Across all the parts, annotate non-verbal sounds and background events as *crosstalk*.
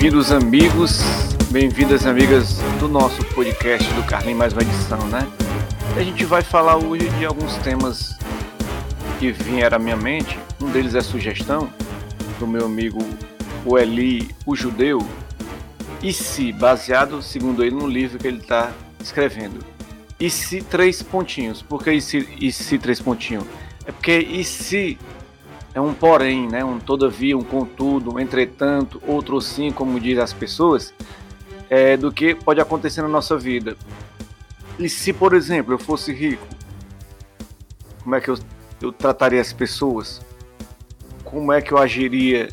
Bem-vindos, amigos, bem-vindas, amigas do nosso podcast do Carlinhos Mais uma edição, né? A gente vai falar hoje de alguns temas que vieram à minha mente. Um deles é sugestão do meu amigo o Eli, o judeu, e se, baseado, segundo ele, no livro que ele está escrevendo. E se três pontinhos. Por que e se, e se três pontinhos? É porque e se é um porém, né? um todavia, um contudo, um entretanto, outro sim, como dizem as pessoas, é, do que pode acontecer na nossa vida. E se, por exemplo, eu fosse rico, como é que eu, eu trataria as pessoas? Como é que eu agiria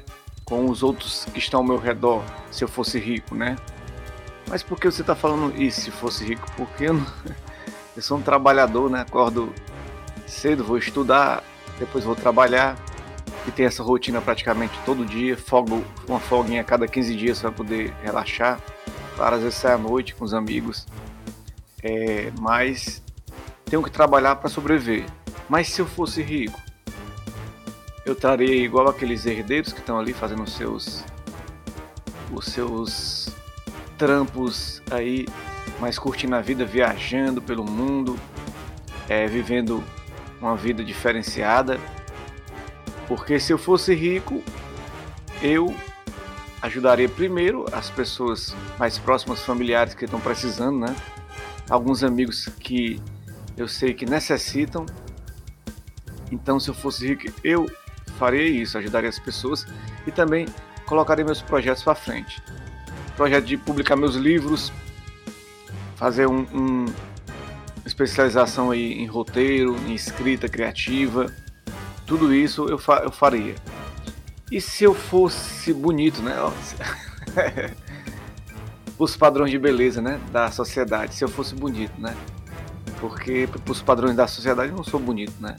com os outros que estão ao meu redor se eu fosse rico, né? Mas por que você está falando isso se fosse rico? Porque eu, não... *laughs* eu sou um trabalhador, né? Acordo cedo, vou estudar, depois vou trabalhar, que tem essa rotina praticamente todo dia, folgo uma folguinha a cada 15 dias para poder relaxar. Claro, às vezes sai à noite com os amigos, é, mas tenho que trabalhar para sobreviver. Mas se eu fosse rico, eu estaria igual aqueles herdeiros que estão ali fazendo os seus os seus trampos aí, mas curtindo a vida, viajando pelo mundo, é, vivendo uma vida diferenciada porque se eu fosse rico, eu ajudaria primeiro as pessoas mais próximas, familiares que estão precisando, né? Alguns amigos que eu sei que necessitam. Então, se eu fosse rico, eu faria isso, ajudaria as pessoas e também colocaria meus projetos para frente. Projeto de publicar meus livros, fazer um, um especialização aí em roteiro, em escrita criativa tudo isso eu, fa eu faria. E se eu fosse bonito, né? *laughs* os padrões de beleza, né? Da sociedade. Se eu fosse bonito, né? Porque os padrões da sociedade eu não sou bonito, né?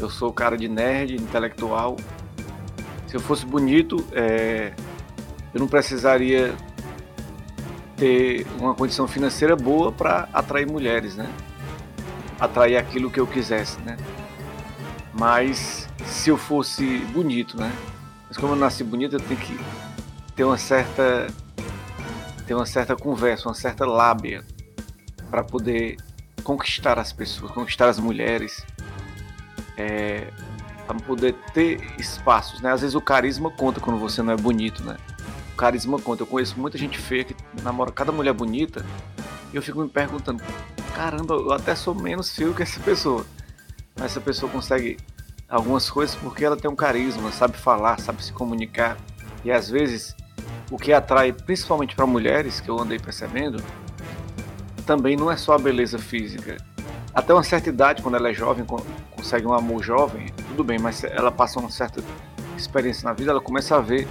Eu sou cara de nerd, intelectual. Se eu fosse bonito, é... eu não precisaria ter uma condição financeira boa para atrair mulheres, né? Atrair aquilo que eu quisesse, né? Mas se eu fosse bonito, né? Mas como eu nasci bonito, eu tenho que ter uma certa ter uma certa conversa, uma certa lábia para poder conquistar as pessoas, conquistar as mulheres, é, para poder ter espaços, né? Às vezes o carisma conta quando você não é bonito, né? O carisma conta. Eu conheço muita gente feia que namora cada mulher bonita e eu fico me perguntando, caramba, eu até sou menos feio que essa pessoa essa pessoa consegue algumas coisas porque ela tem um carisma, sabe falar, sabe se comunicar. E às vezes o que atrai principalmente para mulheres, que eu andei percebendo, também não é só a beleza física. Até uma certa idade, quando ela é jovem, consegue um amor jovem, tudo bem, mas ela passa uma certa experiência na vida, ela começa a ver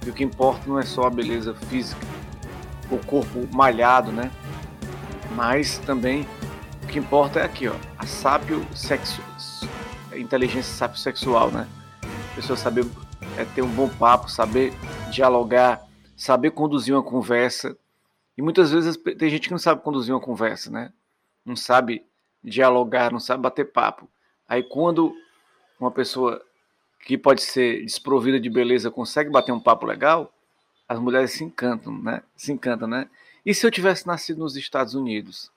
que o que importa não é só a beleza física, o corpo malhado, né? Mas também que importa é aqui, ó, a sábio sexo, inteligência sábio sexual, né? A pessoa saber é, ter um bom papo, saber dialogar, saber conduzir uma conversa. E muitas vezes tem gente que não sabe conduzir uma conversa, né? Não sabe dialogar, não sabe bater papo. Aí quando uma pessoa que pode ser desprovida de beleza consegue bater um papo legal, as mulheres se encantam, né? Se encantam, né? E se eu tivesse nascido nos Estados Unidos?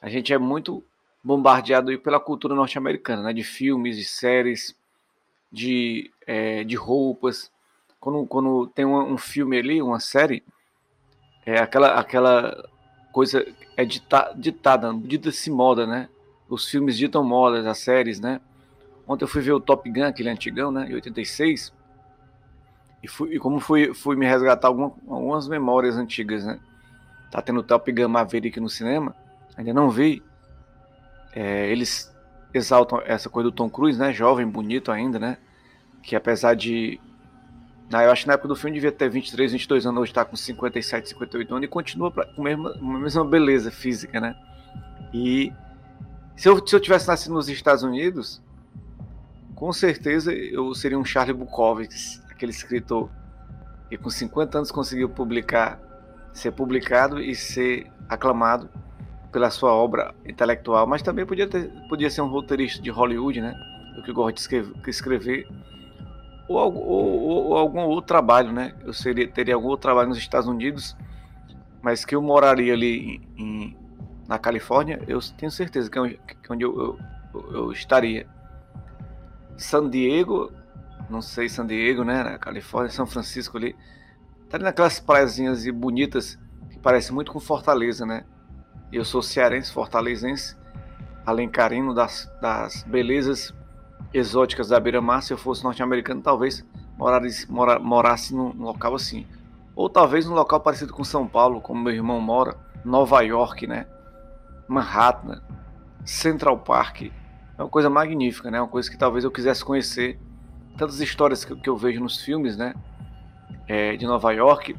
A gente é muito bombardeado pela cultura norte-americana, né? De filmes, de séries, de, é, de roupas. Quando, quando tem um, um, filme ali, uma série, é aquela, aquela coisa é dita, ditada, dita-se moda, né? Os filmes ditam modas, as séries, né? Ontem eu fui ver o Top Gun, aquele antigão, né? Em 86. E, fui, e como fui, fui me resgatar alguma, algumas memórias antigas, né? Tá tendo Top Gun Maverick no cinema ainda não vi. É, eles exaltam essa coisa do Tom Cruise, né? Jovem, bonito ainda, né? Que apesar de. Ah, eu acho que na época do filme devia ter 23, 22 anos, hoje está com 57, 58 anos e continua pra, com a mesma, mesma beleza física, né? E se eu, se eu tivesse nascido nos Estados Unidos, com certeza eu seria um Charlie Bukowski, aquele escritor que com 50 anos conseguiu publicar, ser publicado e ser aclamado pela sua obra intelectual, mas também podia, ter, podia ser um roteirista de Hollywood, né? Eu que gosto de escrever, escrever ou, ou, ou, algum outro trabalho, né? Eu seria, teria algum outro trabalho nos Estados Unidos, mas que eu moraria ali em, na Califórnia, eu tenho certeza que é onde, que onde eu, eu, eu, estaria. San Diego, não sei San Diego, né? Na Califórnia, São Francisco ali. Tá ali naquelas praiazinhas bonitas que parecem muito com Fortaleza, né? Eu sou cearense, fortalezense, alencarino das, das belezas exóticas da beira-mar. Se eu fosse norte-americano, talvez morasse, mora, morasse num, local assim. Ou talvez num local parecido com São Paulo, como meu irmão mora, Nova York, né? Manhattan, Central Park. É uma coisa magnífica, né? Uma coisa que talvez eu quisesse conhecer. Tantas histórias que, que eu vejo nos filmes, né? É, de Nova York.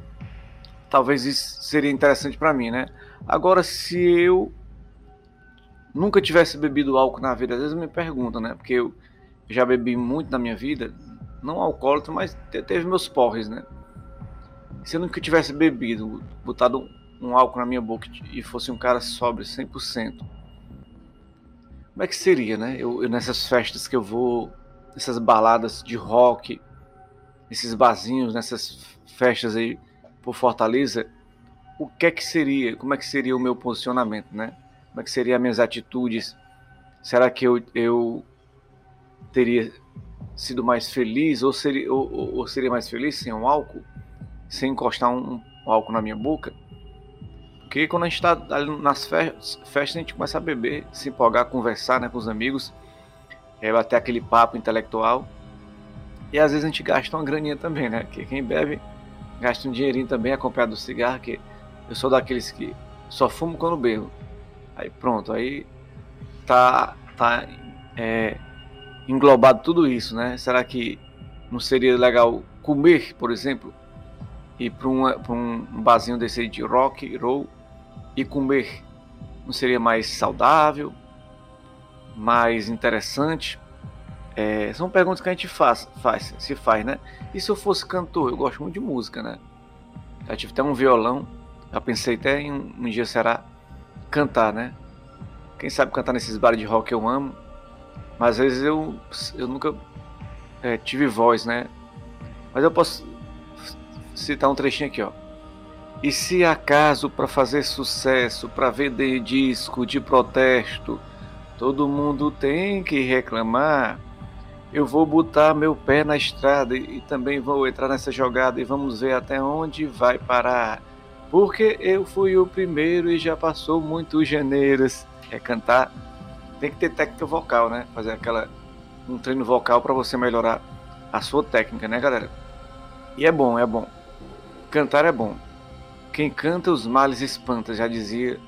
Talvez isso seria interessante para mim, né? Agora, se eu nunca tivesse bebido álcool na vida, às vezes me perguntam, né? Porque eu já bebi muito na minha vida, não alcoólatra, mas teve meus porres, né? Se eu nunca tivesse bebido, botado um álcool na minha boca e fosse um cara sóbrio 100%, como é que seria, né? Eu, eu, nessas festas que eu vou, nessas baladas de rock, nesses barzinhos, nessas festas aí por Fortaleza, o que é que seria? Como é que seria o meu posicionamento, né? Como é que seriam as minhas atitudes? Será que eu, eu teria sido mais feliz ou seria, ou, ou seria mais feliz sem um álcool? Sem encostar um, um álcool na minha boca? Porque quando a gente está nas festas, festas, a gente começa a beber, se empolgar, conversar né, com os amigos, é, bater aquele papo intelectual. E às vezes a gente gasta uma graninha também, né? Que quem bebe gasta um dinheirinho também acompanhado do cigarro, que eu sou daqueles que só fumo quando bebo. Aí pronto, aí tá, tá é, englobado tudo isso, né? Será que não seria legal comer, por exemplo, ir para um, um barzinho desse de rock, roll e comer? Não seria mais saudável, mais interessante? É, são perguntas que a gente faz, faz, se faz, né? E se eu fosse cantor? Eu gosto muito de música, né? Já tive até um violão. Já pensei até em um, um dia será cantar, né? Quem sabe cantar nesses bares de rock eu amo, mas às vezes eu, eu nunca é, tive voz, né? Mas eu posso citar um trechinho aqui, ó. E se acaso para fazer sucesso, para vender disco de protesto, todo mundo tem que reclamar, eu vou botar meu pé na estrada e também vou entrar nessa jogada e vamos ver até onde vai parar. Porque eu fui o primeiro e já passou muitos geneiros. É cantar, tem que ter técnica vocal, né? Fazer aquela um treino vocal para você melhorar a sua técnica, né, galera? E é bom, é bom. Cantar é bom. Quem canta os males espanta, já dizia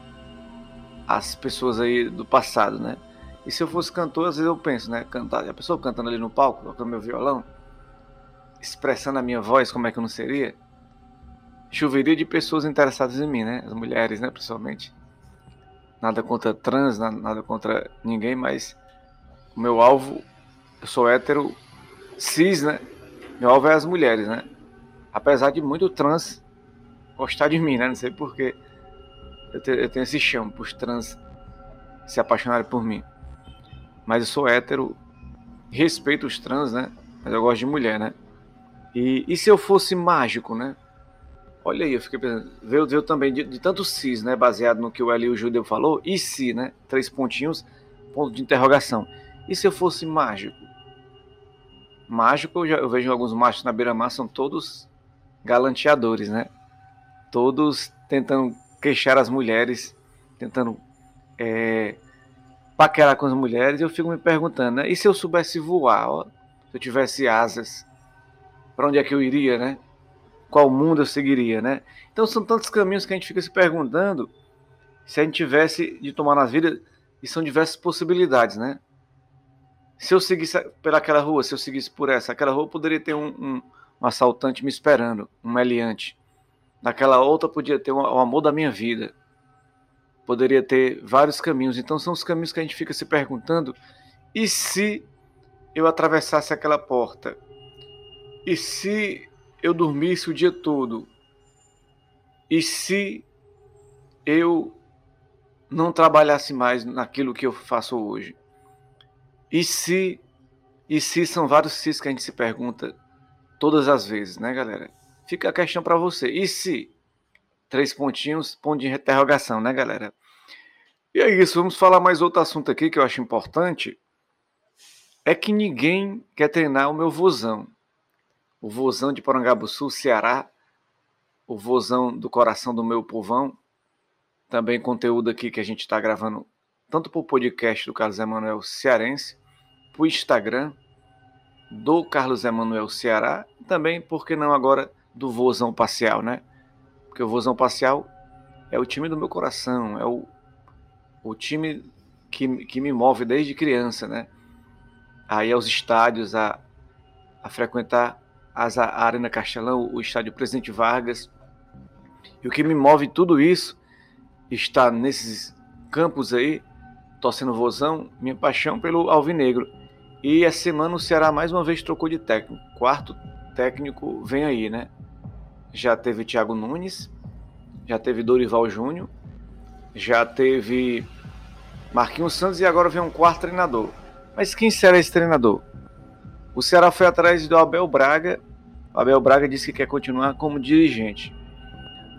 as pessoas aí do passado, né? E se eu fosse cantor, às vezes eu penso, né? Cantar, a pessoa cantando ali no palco, tocando meu violão, expressando a minha voz, como é que eu não seria? Choveria de pessoas interessadas em mim, né? As mulheres, né, principalmente. Nada contra trans, nada contra ninguém, mas o meu alvo, eu sou hétero cis, né? Meu alvo é as mulheres, né? Apesar de muito trans gostar de mim, né? Não sei porquê. Eu, eu tenho esse chão para os trans se apaixonarem por mim. Mas eu sou hétero, respeito os trans, né? Mas eu gosto de mulher, né? E, e se eu fosse mágico, né? Olha aí, eu fiquei pensando, veio, veio também de, de tanto cis, né, baseado no que o Eli o Judeu falou, e se, né, três pontinhos, ponto de interrogação. E se eu fosse mágico? Mágico, eu, já, eu vejo alguns machos na beira-mar, são todos galanteadores, né? Todos tentando queixar as mulheres, tentando é, paquerar com as mulheres. Eu fico me perguntando, né? E se eu soubesse voar? Ó, se eu tivesse asas, para onde é que eu iria, né? Qual mundo eu seguiria, né? Então são tantos caminhos que a gente fica se perguntando se a gente tivesse de tomar na vida e são diversas possibilidades, né? Se eu seguisse pelaquela rua, se eu seguisse por essa, aquela rua poderia ter um, um, um assaltante me esperando, um meliante. Naquela outra podia ter o amor da minha vida. Poderia ter vários caminhos. Então são os caminhos que a gente fica se perguntando. E se eu atravessasse aquela porta? E se eu dormisse o dia todo e se eu não trabalhasse mais naquilo que eu faço hoje? E se e se são vários sis que a gente se pergunta todas as vezes, né, galera? Fica a questão para você. E se? Três pontinhos, ponto de interrogação, né, galera? E é isso, vamos falar mais outro assunto aqui que eu acho importante. É que ninguém quer treinar o meu vozão. O vozão de Porangabuçu, Ceará. O vozão do coração do meu povão. Também conteúdo aqui que a gente está gravando tanto para o podcast do Carlos Emanuel Cearense, para o Instagram do Carlos Emanuel Ceará, também, por que não agora, do Vozão Parcial, né? Porque o Vozão Parcial é o time do meu coração, é o, o time que, que me move desde criança, né? Aí aos estádios, a, a frequentar as, a Arena Castelão, o estádio Presidente Vargas. E o que me move tudo isso está nesses campos aí, torcendo vozão, minha paixão pelo Alvinegro. E essa semana o Ceará mais uma vez trocou de técnico. Quarto técnico vem aí, né? Já teve Thiago Nunes, já teve Dorival Júnior, já teve Marquinhos Santos e agora vem um quarto treinador. Mas quem será esse treinador? O Ceará foi atrás do Abel Braga. O Abel Braga disse que quer continuar como dirigente.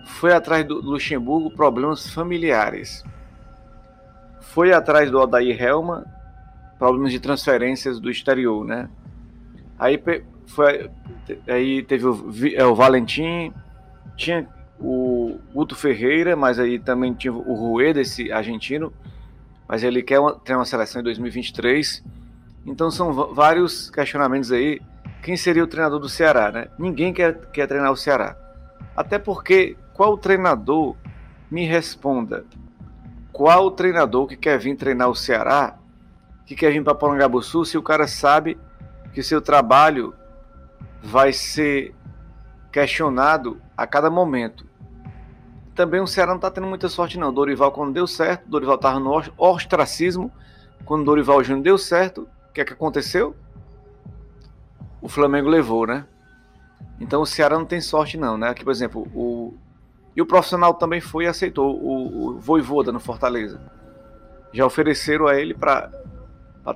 Foi atrás do Luxemburgo, problemas familiares. Foi atrás do Odair Helma, problemas de transferências do exterior, né? Aí foi, aí teve o, é, o Valentim, tinha o Guto Ferreira, mas aí também tinha o Rueda, esse argentino, mas ele quer uma, ter uma seleção em 2023. Então são vários questionamentos aí. Quem seria o treinador do Ceará, né? Ninguém quer, quer treinar o Ceará. Até porque qual treinador me responda? Qual treinador que quer vir treinar o Ceará que quer vir para Porangabuçu se o cara sabe que seu trabalho vai ser questionado a cada momento. Também o Ceará não está tendo muita sorte não. Dorival quando deu certo, Dorival estava no ostracismo. Quando Dorival Júnior deu certo, o que é que aconteceu? O Flamengo levou, né? Então o Ceará não tem sorte não, né? Aqui, por exemplo, o e o profissional também foi e aceitou o, o Voivoda no Fortaleza. Já ofereceram a ele para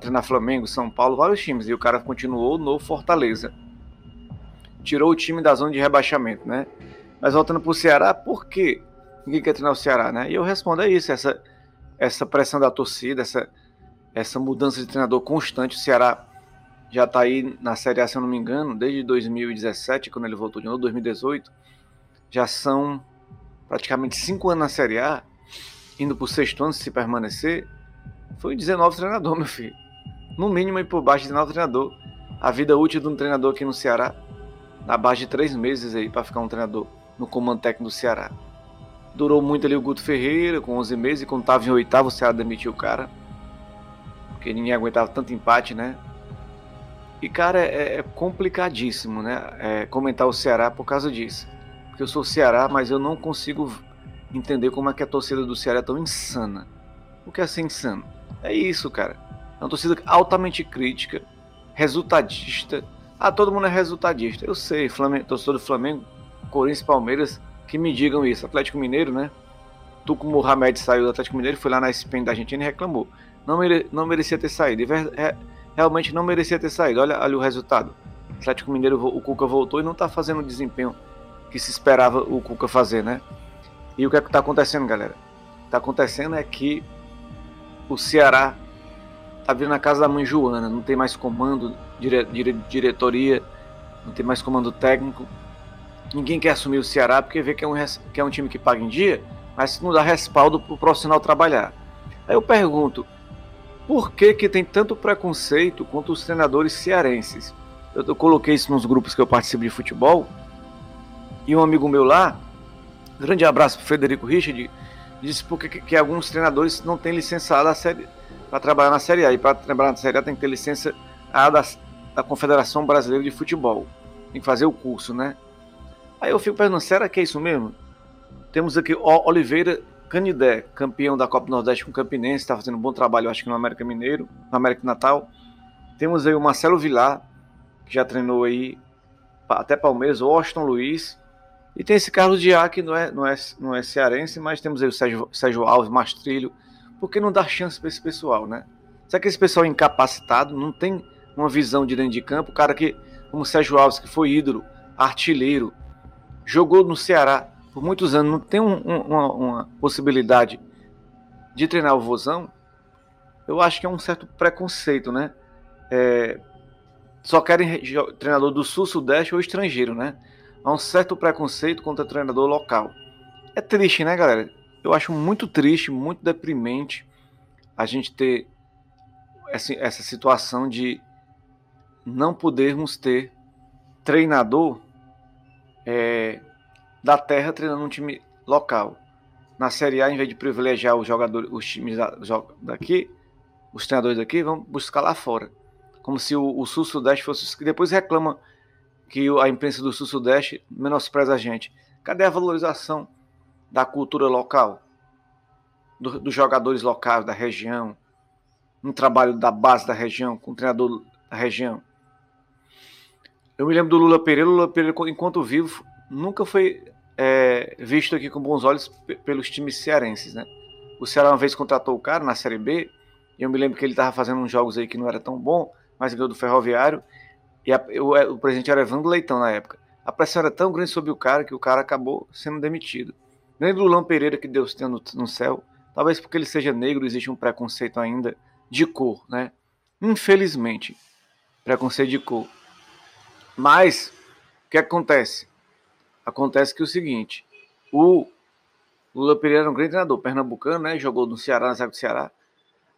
treinar Flamengo, São Paulo, vários times. E o cara continuou no Fortaleza. Tirou o time da zona de rebaixamento, né? Mas voltando para o Ceará, por que ninguém quer treinar o Ceará, né? E eu respondo é isso, essa, essa pressão da torcida, essa, essa mudança de treinador constante. O Ceará já está aí na Série A, se eu não me engano, desde 2017, quando ele voltou de novo, 2018. Já são praticamente cinco anos na Série A, indo para o sexto ano se permanecer. Foi 19 treinador, meu filho. No mínimo, e por baixo de 19 treinador. A vida útil de um treinador aqui no Ceará, na base de três meses aí, para ficar um treinador no comando técnico do Ceará. Durou muito ali o Guto Ferreira, com 11 meses, e quando estava em oitavo, o Ceará demitiu o cara. Porque ninguém aguentava tanto empate, né? E, cara, é, é complicadíssimo, né? É, comentar o Ceará por causa disso. Porque eu sou Ceará, mas eu não consigo entender como é que a torcida do Ceará é tão insana. O que é ser insano? É isso, cara. É uma torcida altamente crítica, resultadista. Ah, todo mundo é resultadista. Eu sei, Flamengo, torcedor do Flamengo, Corinthians, Palmeiras, que me digam isso. Atlético Mineiro, né? Tuco Mohamed saiu do Atlético Mineiro, foi lá na SPN da Argentina e reclamou. Não, mere, não merecia ter saído. É, realmente não merecia ter saído. Olha ali o resultado. Atlético Mineiro, o Cuca voltou e não está fazendo o desempenho que se esperava o Cuca fazer, né? E o que é que está acontecendo, galera? Está acontecendo é que o Ceará tá vindo na casa da mãe Joana, não tem mais comando, dire, dire, diretoria, não tem mais comando técnico. Ninguém quer assumir o Ceará porque vê que é um, que é um time que paga em dia, mas não dá respaldo para o profissional trabalhar. Aí eu pergunto, por que, que tem tanto preconceito contra os treinadores cearenses? Eu, eu coloquei isso nos grupos que eu participo de futebol, e um amigo meu lá, grande abraço para Frederico Richard, disse porque que, que alguns treinadores não têm licença A para trabalhar na Série A. E para trabalhar na Série A tem que ter licença A da, da Confederação Brasileira de Futebol. Que fazer o curso, né? Aí eu fico pensando, será que é isso mesmo? Temos aqui o Oliveira Canidé, campeão da Copa Nordeste com o Campinense, está fazendo um bom trabalho, acho que no América Mineiro, no América Natal. Temos aí o Marcelo Vilar, que já treinou aí até Palmeiras, o Austin Luiz, e tem esse Carlos Diá, que não é, não, é, não é cearense, mas temos aí o Sérgio, Sérgio Alves, Mastrilho. Por que não dar chance para esse pessoal, né? Será que esse pessoal é incapacitado, não tem uma visão de dentro de campo? O cara que como Sérgio Alves, que foi ídolo, artilheiro, jogou no Ceará por muitos anos, não tem um, um, uma, uma, possibilidade de treinar o Vozão, eu acho que é um certo preconceito, né? É, só querem treinador do Sul, Sudeste ou estrangeiro, né? Há um certo preconceito contra treinador local. É triste, né, galera? Eu acho muito triste, muito deprimente a gente ter essa, essa situação de não podermos ter treinador é, da terra treinando um time local. Na Série A, em vez de privilegiar os jogadores, os times daqui, os treinadores daqui, vão buscar lá fora. Como se o, o Sul-Sudeste fosse. Depois reclama que a imprensa do Sul-Sudeste menospreza a gente. Cadê a valorização da cultura local? Do, dos jogadores locais da região? Um trabalho da base da região, com o treinador da região. Eu me lembro do Lula Pereira. Lula Pereira, enquanto vivo, nunca foi é, visto aqui com bons olhos pelos times cearenses, né? O Ceará uma vez contratou o cara na Série B, e eu me lembro que ele estava fazendo uns jogos aí que não era tão bom, mas ganhou do Ferroviário, e a, o, é, o, presidente era Evandro Leitão na época. A pressão era tão grande sobre o cara que o cara acabou sendo demitido. Nem do Lulão Pereira, que Deus tenha no, no céu, talvez porque ele seja negro, existe um preconceito ainda de cor, né? Infelizmente, preconceito de cor. Mas, o que acontece? Acontece que é o seguinte, o Lula Pereira era um grande treinador, pernambucano, né? Jogou no Ceará, na zaga do Ceará.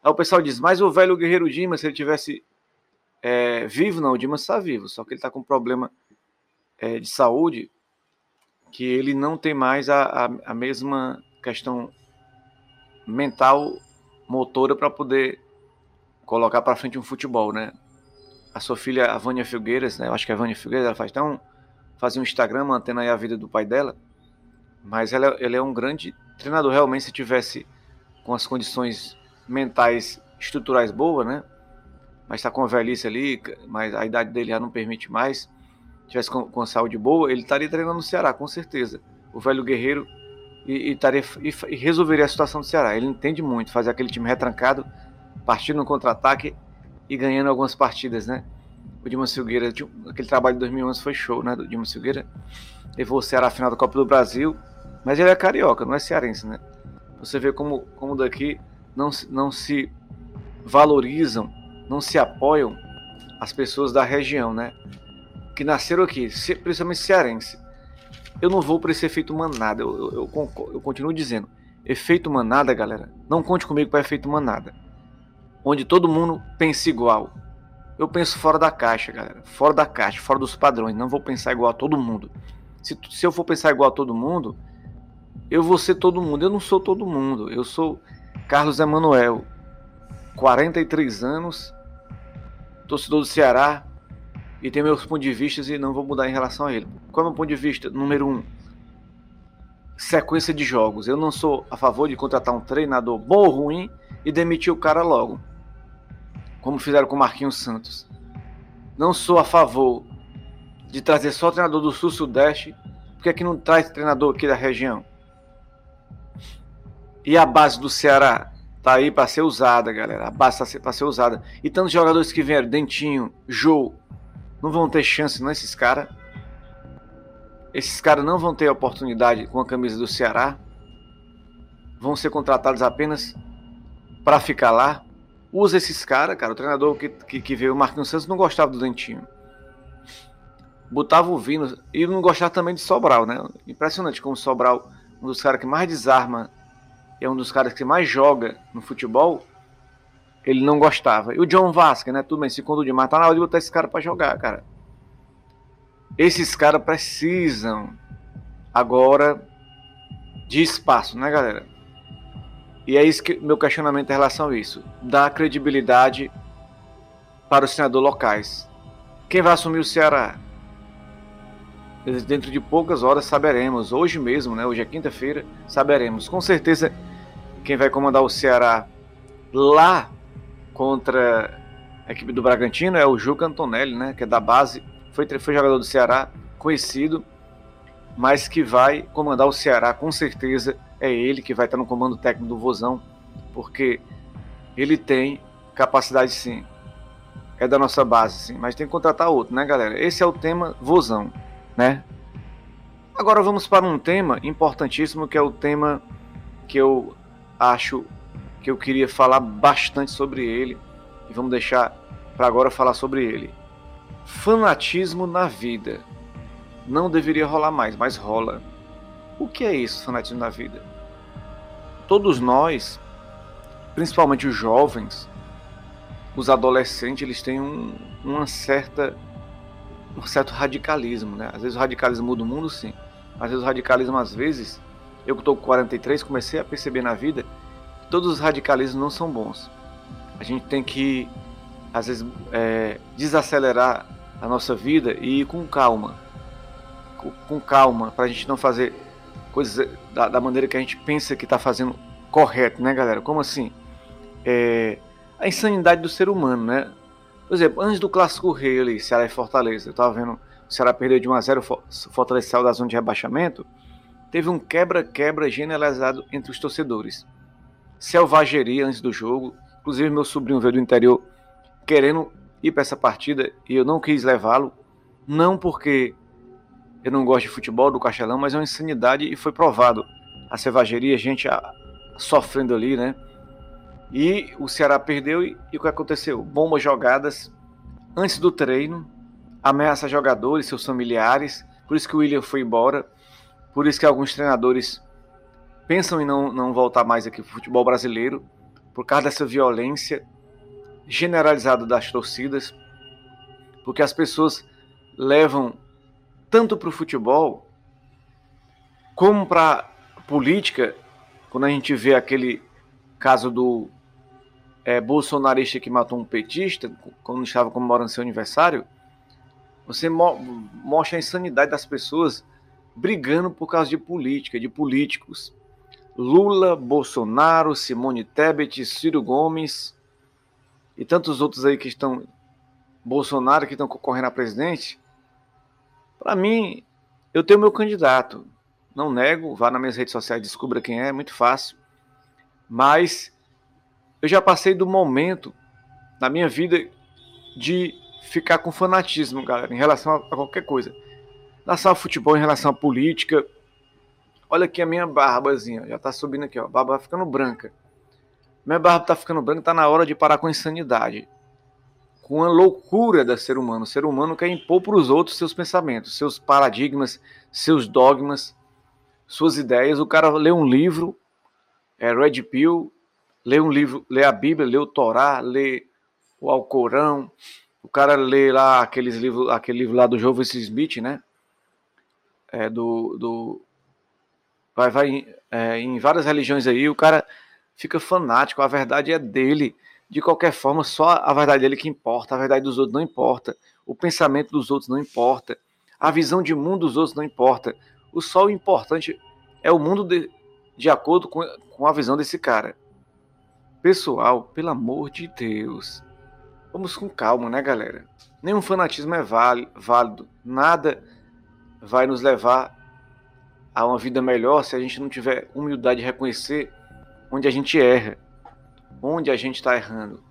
Aí o pessoal diz, mas o velho Guerreiro Dimas, se ele tivesse é, vivo, não, o Dimas está vivo, só que ele está com um problema é, de saúde que ele não tem mais a, a, a mesma questão mental, motora para poder colocar para frente um futebol, né? A sua filha, a Vânia Filgueiras, né? Eu acho que é a Vânia Filgueiras, ela faz tão fazia um Instagram mantendo aí a vida do pai dela. Mas ela, ele é um grande treinador, realmente, se tivesse com as condições mentais, estruturais boas, né? Mas está com a velhice ali, mas a idade dele já não permite mais. Tivesse com, com saúde boa, ele estaria treinando no Ceará, com certeza. O velho guerreiro e, e, taria, e, e resolveria a situação do Ceará. Ele entende muito, fazer aquele time retrancado, partindo no contra-ataque e ganhando algumas partidas, né? O Dimas Silgueira, aquele trabalho de 2011 foi show, né, do Dimas Silgueira. Levou o Ceará à final da Copa do Brasil, mas ele é carioca, não é cearense, né? Você vê como, como daqui não, não se valorizam, não se apoiam as pessoas da região, né? Que nasceram aqui, principalmente cearense. Eu não vou para esse efeito manada, eu, eu, eu, eu continuo dizendo. Efeito manada, galera, não conte comigo para efeito manada. Onde todo mundo pensa igual eu penso fora da caixa, galera. Fora da caixa, fora dos padrões. Não vou pensar igual a todo mundo. Se, se eu for pensar igual a todo mundo, eu vou ser todo mundo. Eu não sou todo mundo. Eu sou Carlos Emanuel, 43 anos, torcedor do Ceará, e tenho meus pontos de vista e não vou mudar em relação a ele. Qual é o meu ponto de vista? Número um, sequência de jogos. Eu não sou a favor de contratar um treinador bom ou ruim e demitir o cara logo como fizeram com Marquinhos Santos. Não sou a favor de trazer só treinador do Sul-Sudeste, porque aqui não traz treinador aqui da região. E a base do Ceará tá aí para ser usada, galera. A base tá para ser usada. E tantos jogadores que vieram, Dentinho, Jô, não vão ter chance, não, esses caras. Esses caras não vão ter oportunidade com a camisa do Ceará. Vão ser contratados apenas para ficar lá usa esses caras, cara. O treinador que, que, que veio, o Marquinhos Santos, não gostava do Dentinho. Botava o Vino e não gostava também de Sobral, né? Impressionante como Sobral, um dos caras que mais desarma, é um dos caras que mais joga no futebol, ele não gostava. E o John Vasquez, né? Tudo bem, segundo o Dimar, tá na hora de botar esse cara para jogar, cara. Esses caras precisam agora de espaço, né, galera? E é isso que meu questionamento em relação a isso. Dar credibilidade para os senadores locais. Quem vai assumir o Ceará? Dentro de poucas horas saberemos. Hoje mesmo, né? Hoje é quinta-feira, saberemos. Com certeza quem vai comandar o Ceará lá contra a equipe do Bragantino é o Juca Antonelli, né? Que é da base, foi, foi jogador do Ceará, conhecido, mas que vai comandar o Ceará com certeza é ele que vai estar no comando técnico do Vozão, porque ele tem capacidade sim. é da nossa base, sim, mas tem que contratar outro, né, galera? Esse é o tema vozão, né? Agora vamos para um tema importantíssimo que é o tema que eu acho que eu queria falar bastante sobre ele e vamos deixar para agora falar sobre ele. Fanatismo na vida. Não deveria rolar mais, mas rola. O que é isso, fanatismo na vida? Todos nós, principalmente os jovens, os adolescentes, eles têm um, uma certa um certo radicalismo, né? Às vezes o radicalismo muda o mundo, sim. Às vezes o radicalismo, às vezes, eu que estou com 43, comecei a perceber na vida que todos os radicalismos não são bons. A gente tem que, às vezes, é, desacelerar a nossa vida e ir com calma. Com, calma, para a gente não fazer coisas da, da, maneira que a gente pensa que está fazendo correto, né, galera? Como assim? É, a insanidade do ser humano, né? Por exemplo, antes do clássico rei ali, Ceará e Fortaleza, eu estava vendo o Ceará perdeu de 1 a 0 Fortaleza saiu da zona de rebaixamento teve um quebra-quebra generalizado entre os torcedores. Selvageria antes do jogo. Inclusive, meu sobrinho veio do interior querendo ir para essa partida e eu não quis levá-lo. Não porque eu não gosto de futebol do Castelão, mas é uma insanidade e foi provado. A selvageria, a gente a, sofrendo ali, né? E o Ceará perdeu e, e o que aconteceu? Bombas jogadas antes do treino, ameaça jogadores, seus familiares. Por isso que o William foi embora. Por isso que alguns treinadores pensam em não, não voltar mais aqui para o futebol brasileiro, por causa dessa violência generalizada das torcidas, porque as pessoas levam tanto para o futebol como para política. Quando a gente vê aquele caso do é, bolsonarista que matou um petista, quando estava comemorando seu aniversário, você mo mostra a insanidade das pessoas brigando por causa de política, de políticos. Lula, Bolsonaro, Simone Tebet, Ciro Gomes e tantos outros aí que estão Bolsonaro que estão concorrendo a presidente. Para mim, eu tenho meu candidato. Não nego, vá nas minhas redes sociais, descubra quem é, é muito fácil. Mas eu já passei do momento na minha vida de ficar com fanatismo, galera, em relação a qualquer coisa relação ao futebol, em relação à política. Olha aqui a minha barbazinha, já tá subindo aqui, ó. A barba vai ficando branca. Minha barba tá ficando branca, tá na hora de parar com a insanidade. Com a loucura do ser humano. O ser humano quer impor para os outros seus pensamentos, seus paradigmas, seus dogmas, suas ideias. O cara lê um livro, é Red Pill, lê um livro, lê a Bíblia, lê o Torá, lê o Alcorão. O cara lê lá aqueles livros, aquele livro lá do Jovem Smith, né? é, do, do vai, vai é, em várias religiões aí, o cara fica fanático, a verdade é dele. De qualquer forma, só a verdade dele que importa, a verdade dos outros não importa, o pensamento dos outros não importa, a visão de mundo dos outros não importa. O só o importante é o mundo de, de acordo com, com a visão desse cara. Pessoal, pelo amor de Deus, vamos com calma, né, galera? Nenhum fanatismo é válido, nada vai nos levar a uma vida melhor se a gente não tiver humildade de reconhecer onde a gente erra, onde a gente está errando.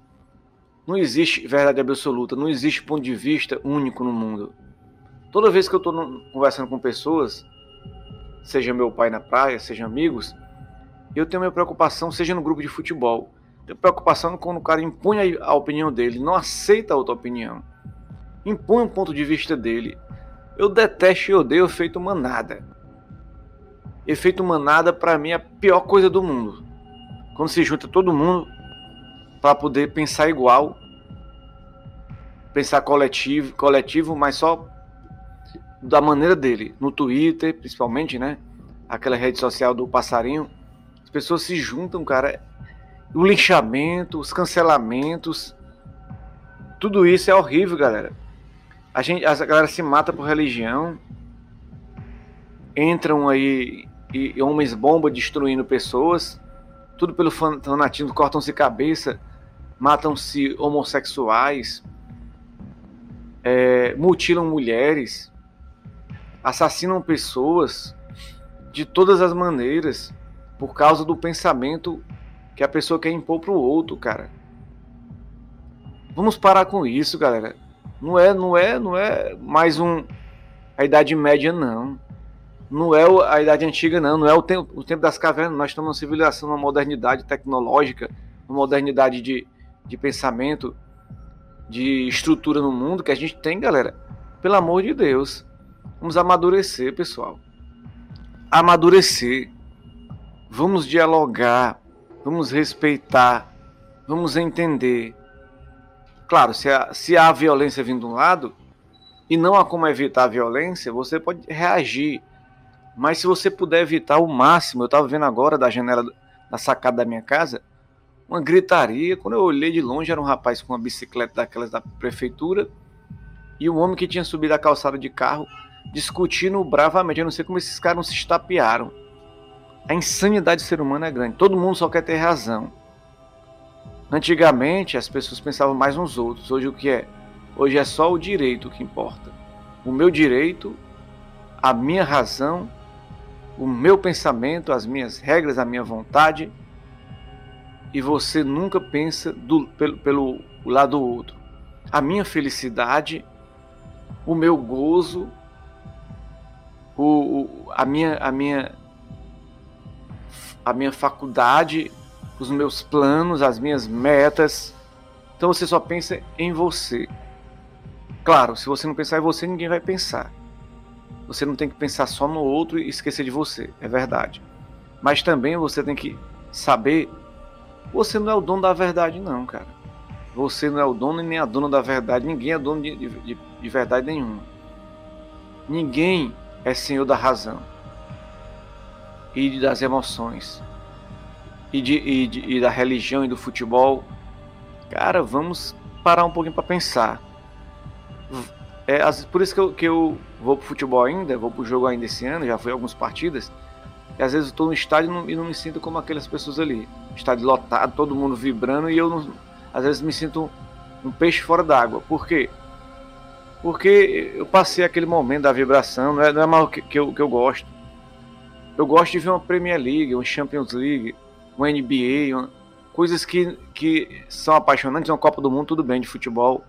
Não existe verdade absoluta, não existe ponto de vista único no mundo. Toda vez que eu estou conversando com pessoas, seja meu pai na praia, seja amigos, eu tenho minha preocupação, seja no grupo de futebol. Tenho preocupação quando o cara impõe a opinião dele, não aceita a outra opinião. Impõe um ponto de vista dele. Eu detesto e odeio efeito manada. Efeito manada para mim é a pior coisa do mundo. Quando se junta todo mundo para poder pensar igual, pensar coletivo, coletivo, mas só da maneira dele. No Twitter, principalmente, né? Aquela rede social do passarinho, as pessoas se juntam, cara. O linchamento, os cancelamentos, tudo isso é horrível, galera. A, gente, a galera se mata por religião. Entram aí e, e homens bomba destruindo pessoas. Tudo pelo fanatismo, cortam-se cabeça, matam-se homossexuais, é, mutilam mulheres, assassinam pessoas de todas as maneiras por causa do pensamento que a pessoa quer impor para o outro, cara. Vamos parar com isso, galera. Não é, não é, não é mais um a idade média não. Não é a idade antiga não, não é o tempo, o tempo das cavernas. Nós estamos numa civilização, uma modernidade tecnológica, uma modernidade de, de pensamento, de estrutura no mundo que a gente tem, galera. Pelo amor de Deus, vamos amadurecer, pessoal. Amadurecer. Vamos dialogar, vamos respeitar, vamos entender. Claro, se, a, se há violência vindo de um lado e não há como evitar a violência, você pode reagir. Mas se você puder evitar o máximo, eu estava vendo agora da janela da sacada da minha casa, uma gritaria. Quando eu olhei de longe, era um rapaz com uma bicicleta daquelas da prefeitura e um homem que tinha subido a calçada de carro discutindo bravamente. Eu não sei como esses caras não se estapearam. A insanidade do ser humano é grande. Todo mundo só quer ter razão. Antigamente as pessoas pensavam mais nos outros. Hoje o que é? Hoje é só o direito que importa. O meu direito, a minha razão, o meu pensamento, as minhas regras, a minha vontade. E você nunca pensa do, pelo, pelo lado do outro. A minha felicidade, o meu gozo, o, o, a minha, a minha a minha faculdade, os meus planos, as minhas metas. Então você só pensa em você. Claro, se você não pensar em você, ninguém vai pensar. Você não tem que pensar só no outro e esquecer de você, é verdade. Mas também você tem que saber, você não é o dono da verdade não, cara. Você não é o dono e nem a dona da verdade. Ninguém é dono de, de, de verdade nenhuma. Ninguém é senhor da razão e das emoções e, de, e, de, e da religião e do futebol. Cara, vamos parar um pouquinho para pensar. É, por isso que eu, que eu vou pro futebol ainda, vou pro jogo ainda esse ano, já fui algumas partidas. E às vezes eu tô no estádio e não, e não me sinto como aquelas pessoas ali. Estádio lotado, todo mundo vibrando e eu não, às vezes me sinto um peixe fora d'água. Por quê? Porque eu passei aquele momento da vibração, não é, não é mais o que, que, eu, que eu gosto. Eu gosto de ver uma Premier League, uma Champions League, uma NBA, uma, coisas que, que são apaixonantes. Uma Copa do Mundo, tudo bem, de futebol,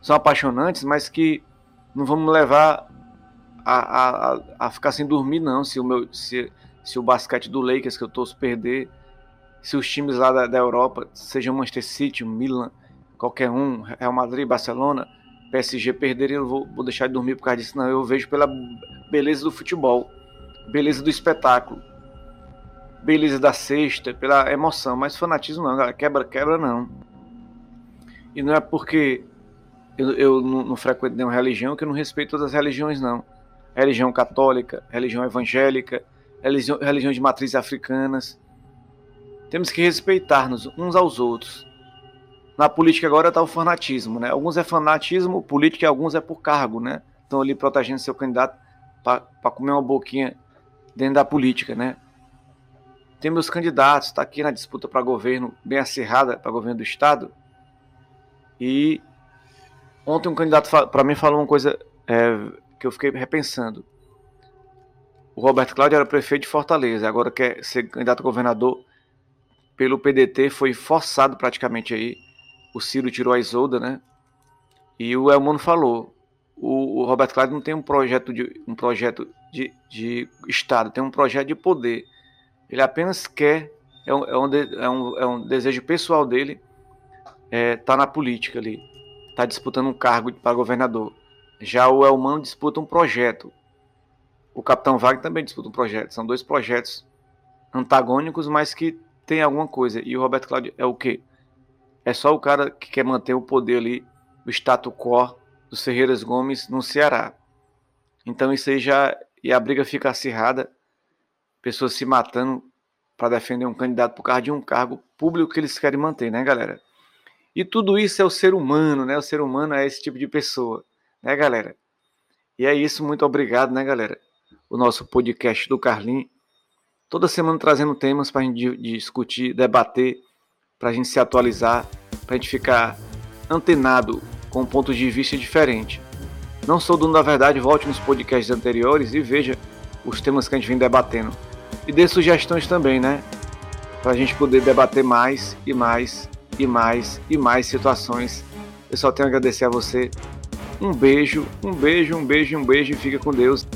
são apaixonantes, mas que não vamos levar a, a, a ficar sem dormir, não. Se o, meu, se, se o basquete do Lakers, que eu torço perder, se os times lá da, da Europa, sejam Manchester City, Milan, qualquer um, Real Madrid, Barcelona, PSG perderem, eu vou, vou deixar de dormir por causa disso, não. Eu vejo pela beleza do futebol beleza do espetáculo, beleza da sexta, pela emoção, mas fanatismo não, galera. Quebra, quebra não. E não é porque eu, eu não, não, frequento nenhuma religião que eu não respeito todas as religiões, não. Religião católica, religião evangélica, religião, religião de matrizes africanas. Temos que respeitar-nos uns aos outros. Na política agora está o fanatismo, né? Alguns é fanatismo político e alguns é por cargo, né? Estão ali protegendo seu candidato para comer uma boquinha dentro da política, né? Tem meus candidatos, está aqui na disputa para governo, bem acirrada para governo do estado. E ontem um candidato para mim falou uma coisa é, que eu fiquei repensando. O Roberto Cláudio era prefeito de Fortaleza, agora quer ser candidato a governador pelo PDT, foi forçado praticamente aí. O Ciro tirou a Isolda, né? E o Elmano falou: o, o Roberto Cláudio não tem um projeto de um projeto de, de Estado, tem um projeto de poder. Ele apenas quer, é um, é um, é um, é um desejo pessoal dele, é, tá na política ali, tá disputando um cargo para governador. Já o Elmano disputa um projeto. O Capitão Wagner também disputa um projeto. São dois projetos antagônicos, mas que tem alguma coisa. E o Roberto Cláudio é o quê? É só o cara que quer manter o poder ali, o status quo dos Ferreiras Gomes no Ceará. Então isso aí já. E a briga fica acirrada, pessoas se matando para defender um candidato por causa de um cargo público que eles querem manter, né, galera? E tudo isso é o ser humano, né? O ser humano é esse tipo de pessoa, né, galera? E é isso, muito obrigado, né, galera? O nosso podcast do Carlin. Toda semana trazendo temas para a gente discutir, debater, para a gente se atualizar, para a gente ficar antenado com pontos de vista diferentes. Não sou dono da verdade, volte nos podcasts anteriores e veja os temas que a gente vem debatendo. E dê sugestões também, né? Para a gente poder debater mais e mais e mais e mais situações Eu só tenho a agradecer a você. Um beijo, um beijo, um beijo, um beijo e fica com Deus.